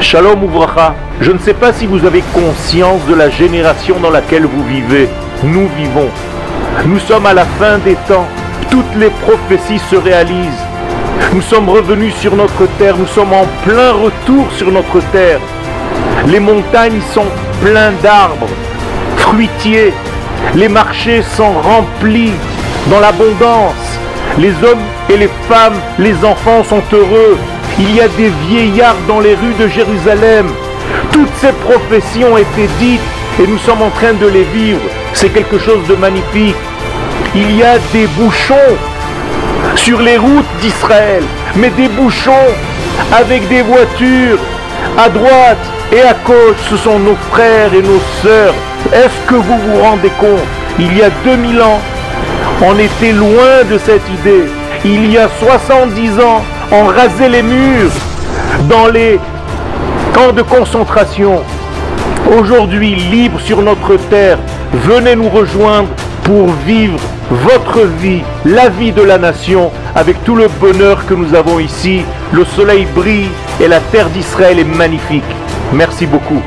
Shalom Ouvracha, je ne sais pas si vous avez conscience de la génération dans laquelle vous vivez. Nous vivons. Nous sommes à la fin des temps. Toutes les prophéties se réalisent. Nous sommes revenus sur notre terre. Nous sommes en plein retour sur notre terre. Les montagnes sont pleines d'arbres, fruitiers. Les marchés sont remplis dans l'abondance. Les hommes et les femmes, les enfants sont heureux. Il y a des vieillards dans les rues de Jérusalem. Toutes ces prophéties ont été dites et nous sommes en train de les vivre. C'est quelque chose de magnifique. Il y a des bouchons sur les routes d'Israël, mais des bouchons avec des voitures à droite et à gauche. Ce sont nos frères et nos sœurs. Est-ce que vous vous rendez compte? Il y a 2000 ans, on était loin de cette idée. Il y a 70 ans, on rasait les murs dans les camps de concentration. Aujourd'hui, libre sur notre terre, venez nous rejoindre pour vivre votre vie, la vie de la nation, avec tout le bonheur que nous avons ici. Le soleil brille et la terre d'Israël est magnifique. Merci beaucoup.